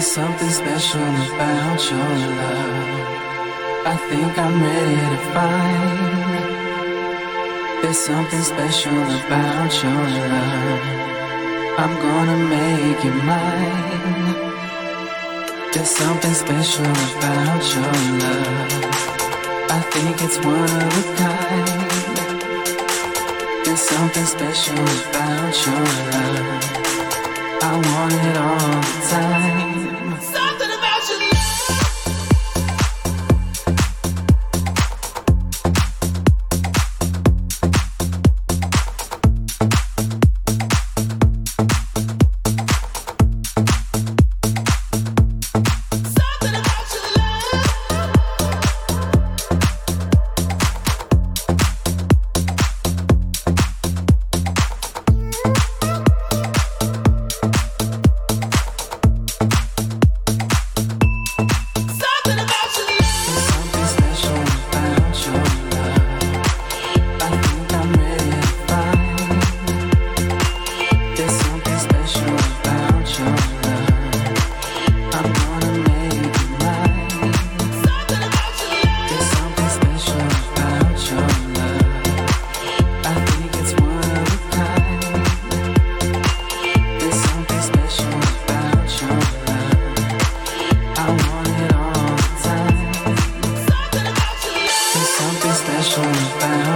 There's something special about your love. I think I'm ready to find. There's something special about your love. I'm gonna make you mine. There's something special about your love. I think it's one of a kind. There's something special about your love. I want it all the time.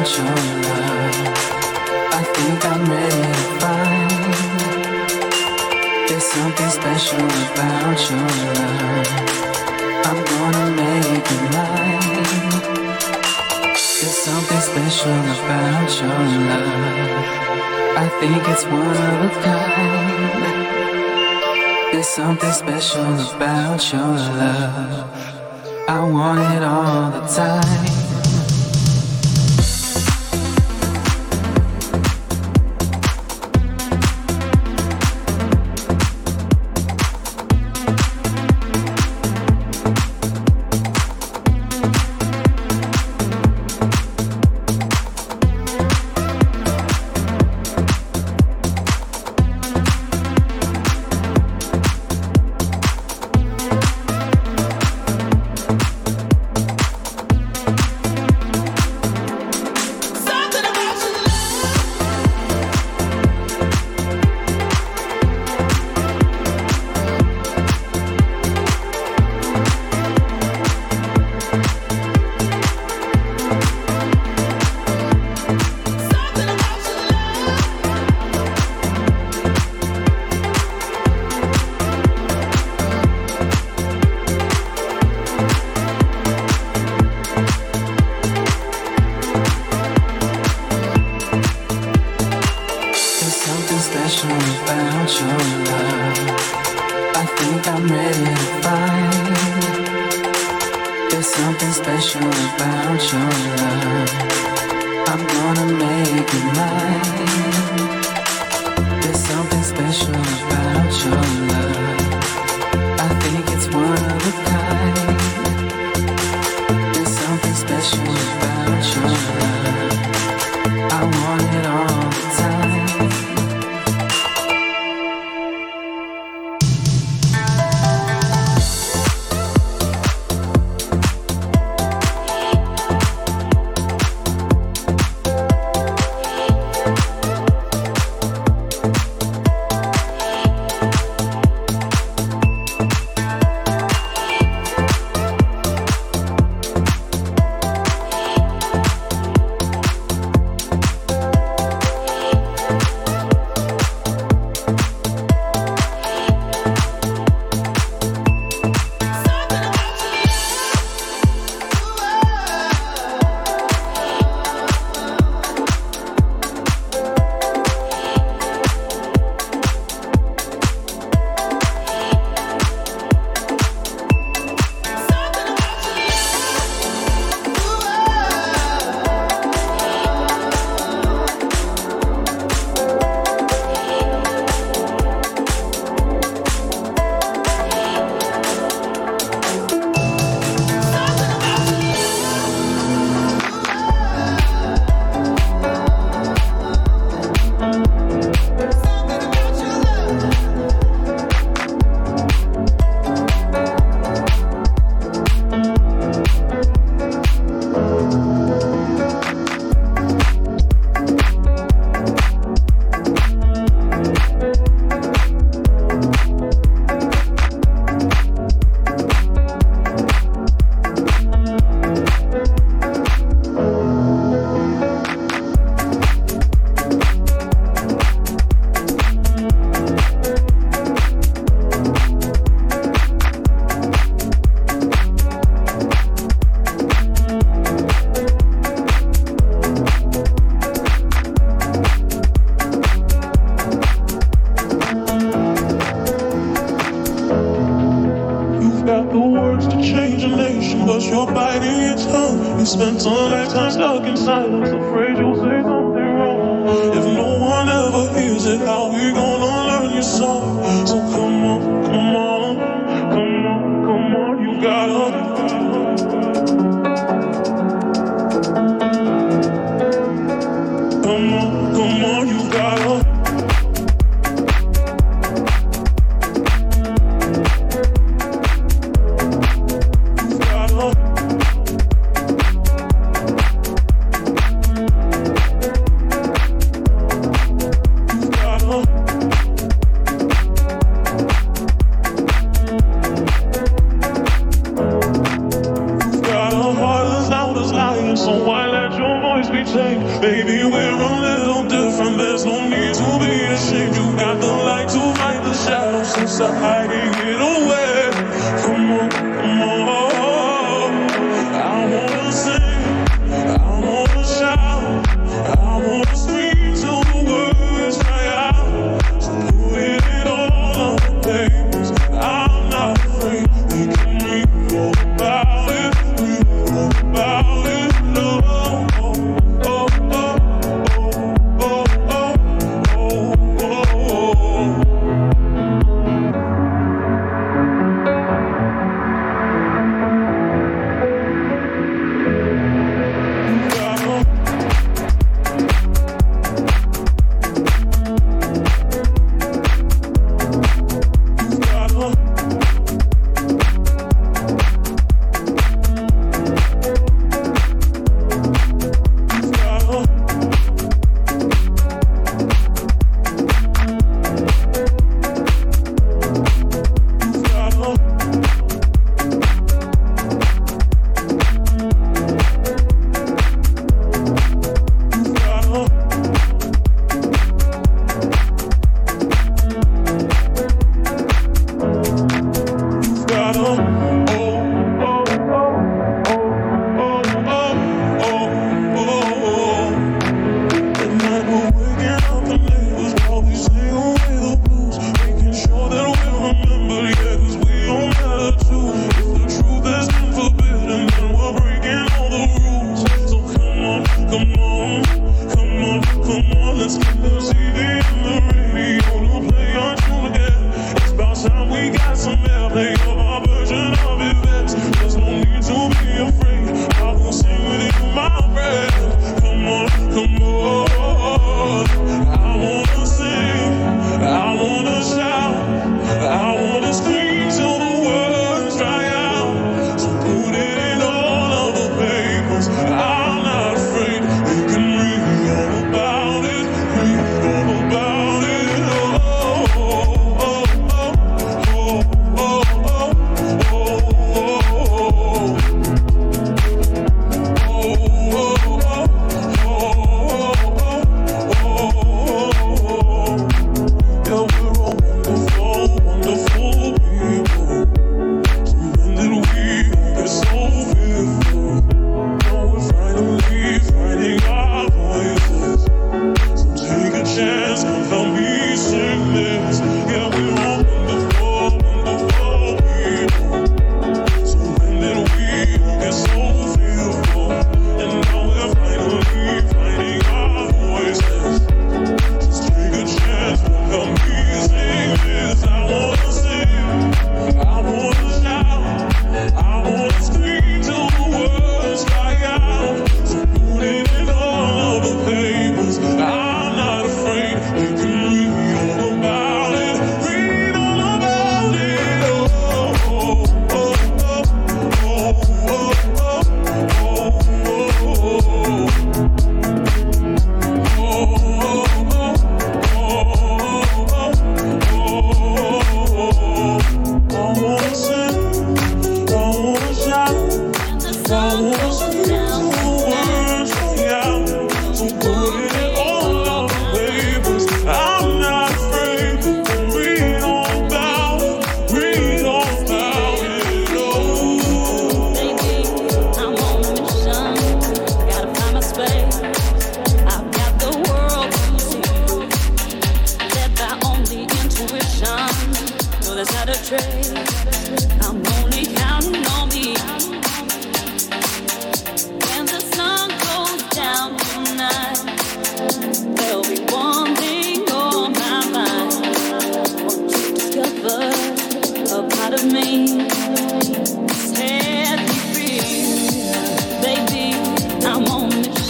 without your love. I think I'm ready to find. There's something special about your love. I'm gonna make it mine. There's something special about your love. I think it's one of a kind. There's something special about your love. I want it all the time.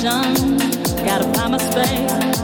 Gotta find my space.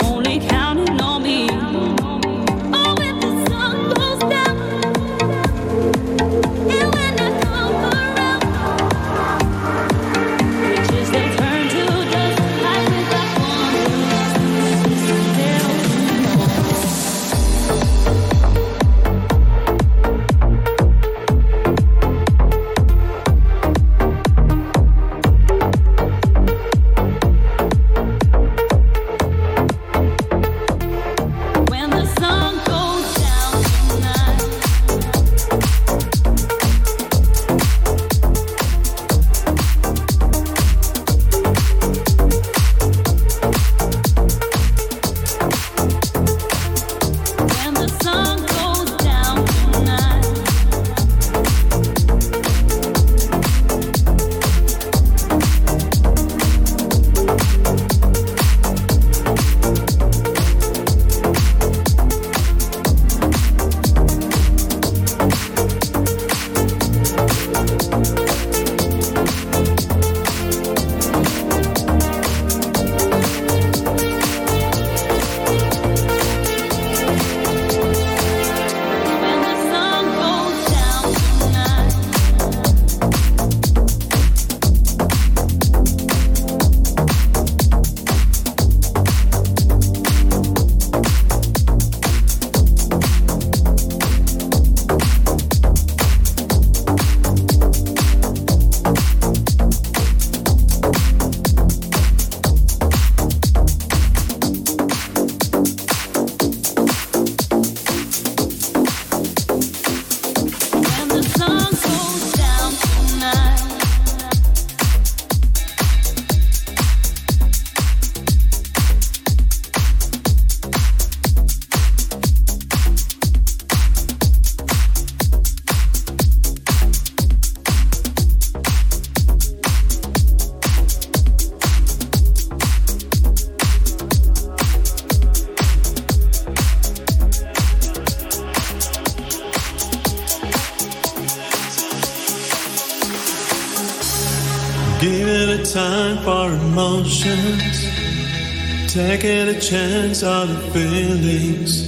feelings.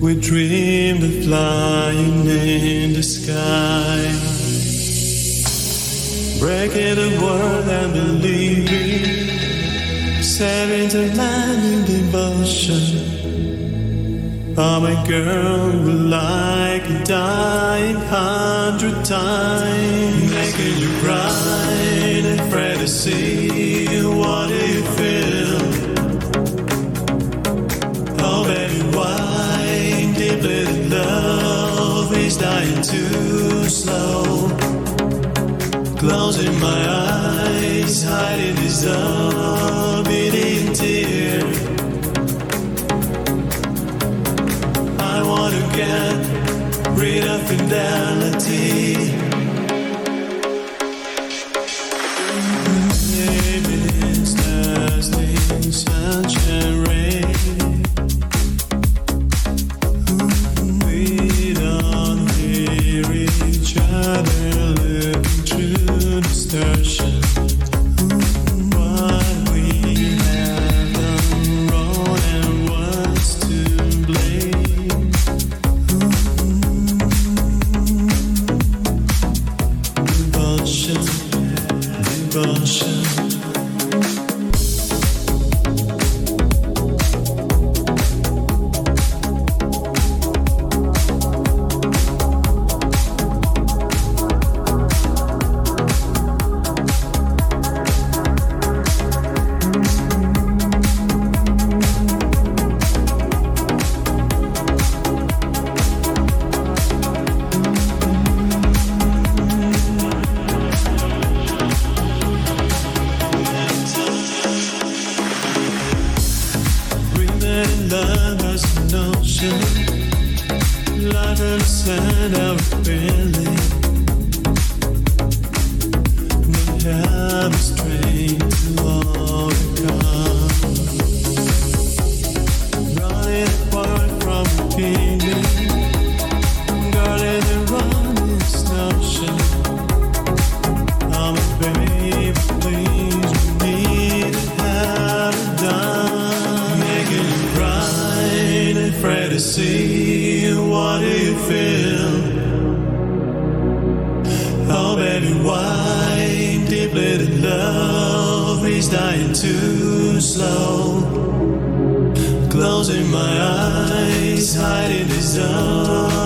We dreamed of flying in the sky, breaking the world and believing, sailing to land in devotion. Oh, my girl, we're like a hundred times, too slow. Closing my eyes, hiding this beating tear. I wanna get rid of fidelity. eyes hiding his own.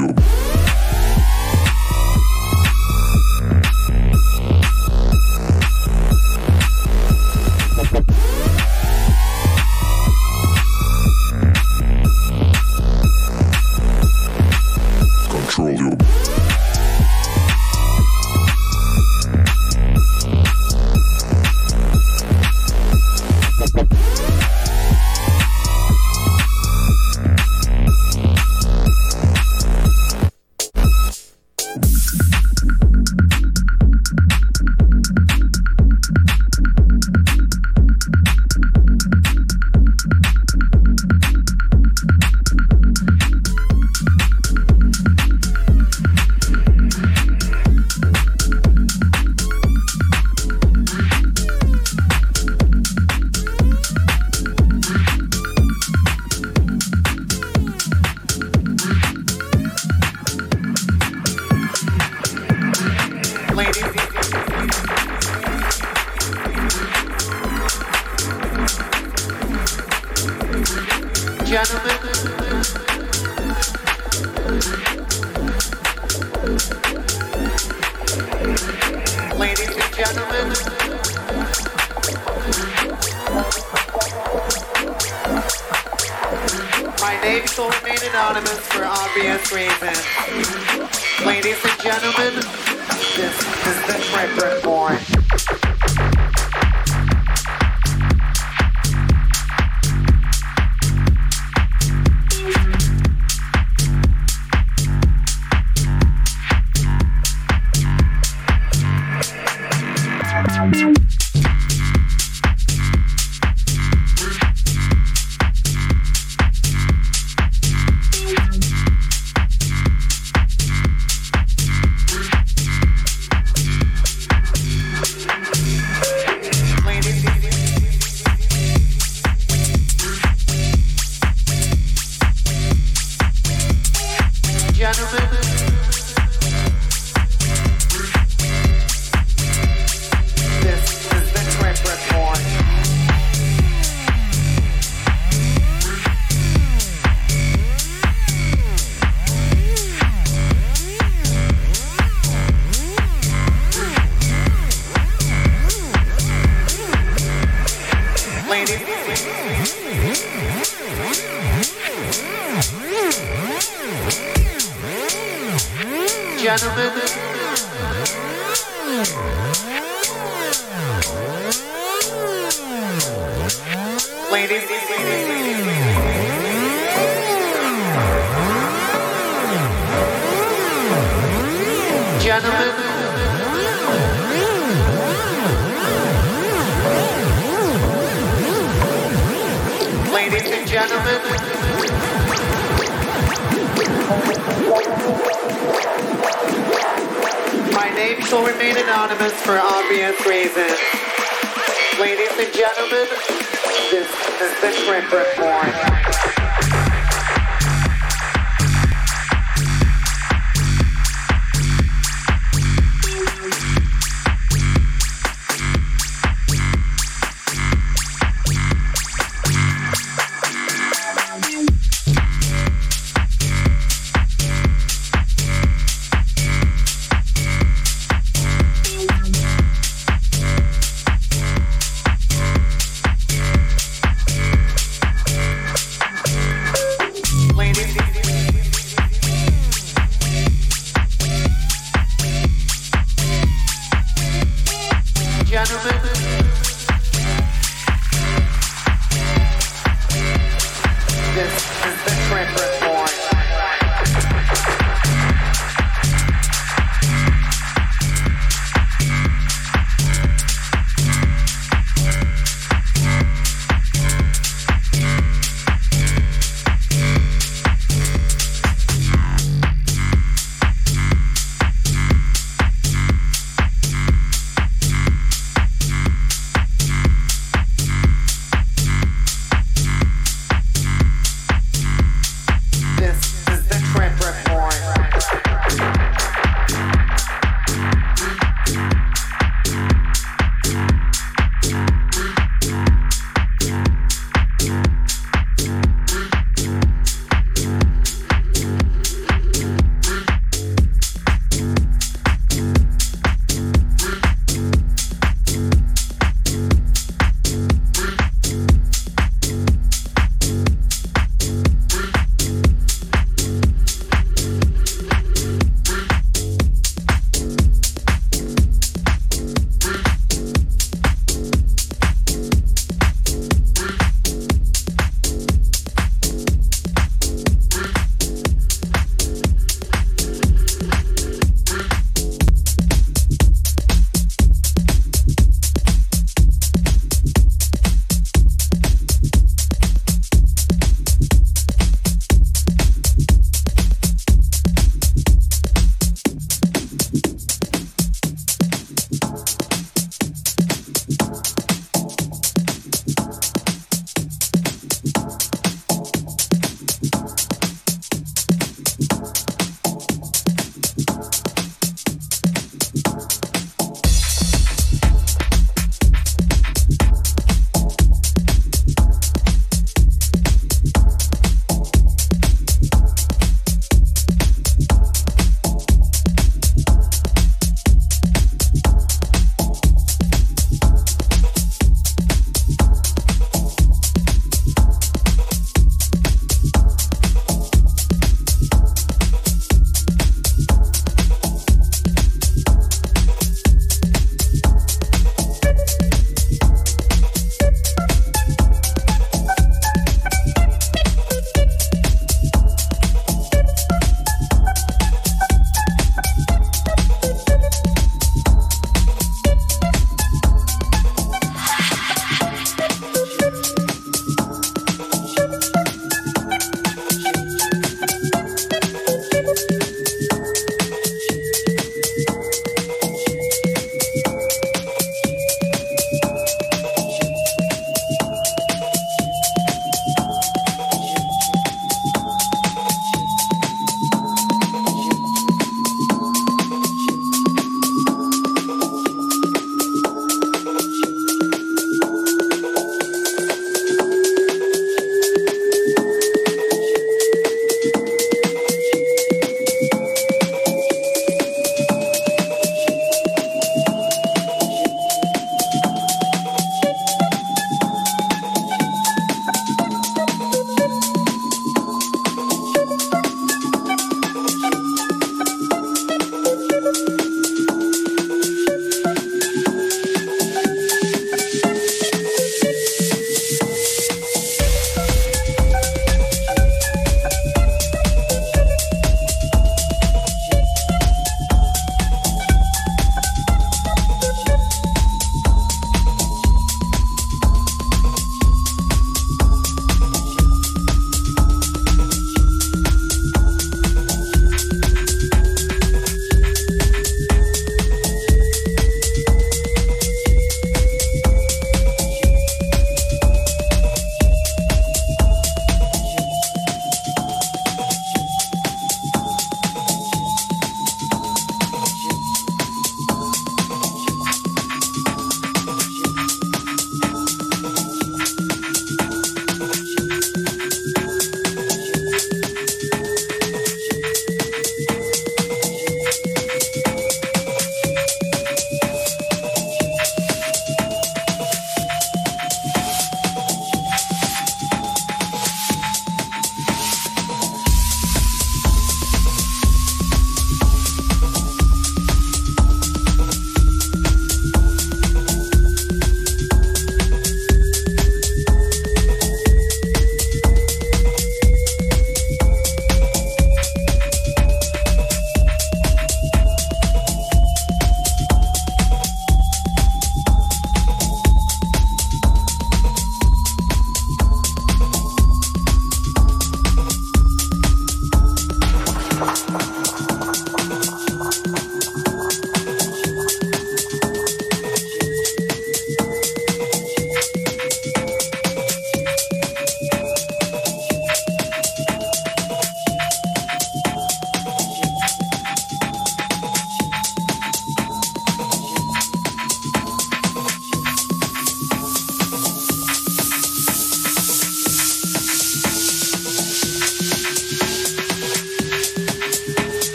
This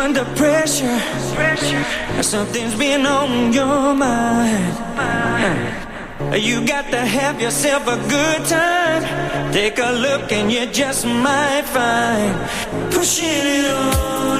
under pressure. pressure. Something's been on your mind. mind. You got to have yourself a good time. Take a look and you just might find pushing it on.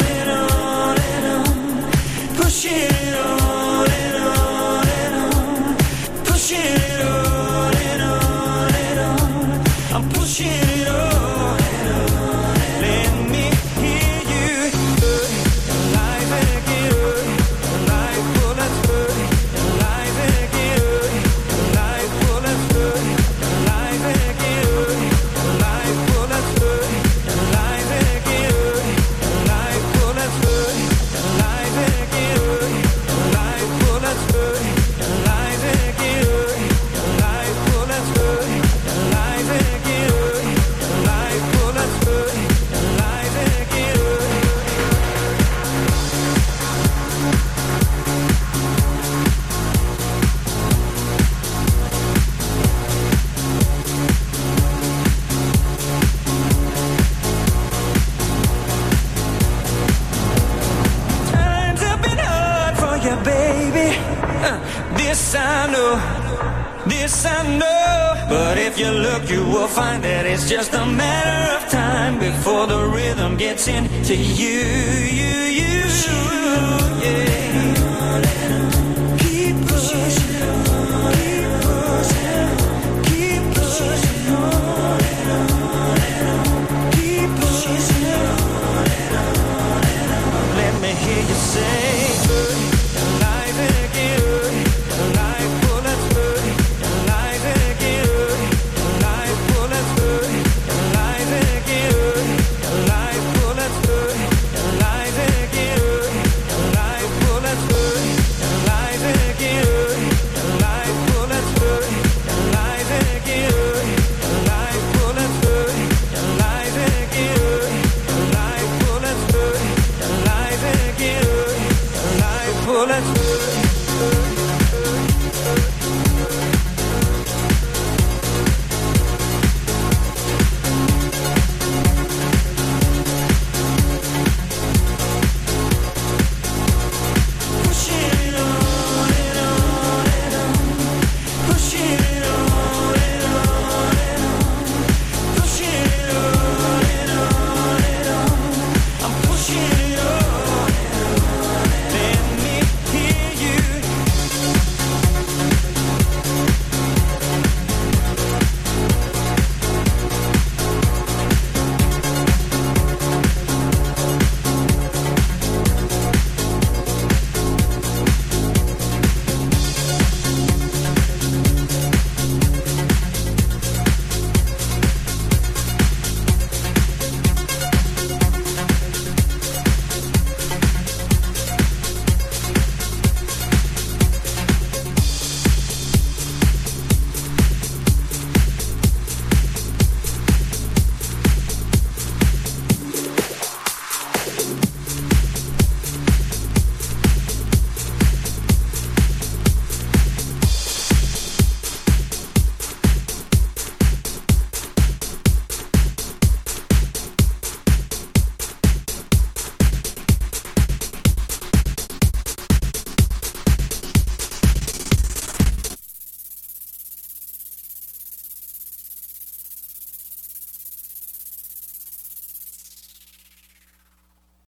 that it's just a matter of time before the rhythm gets into you, you, you, yeah.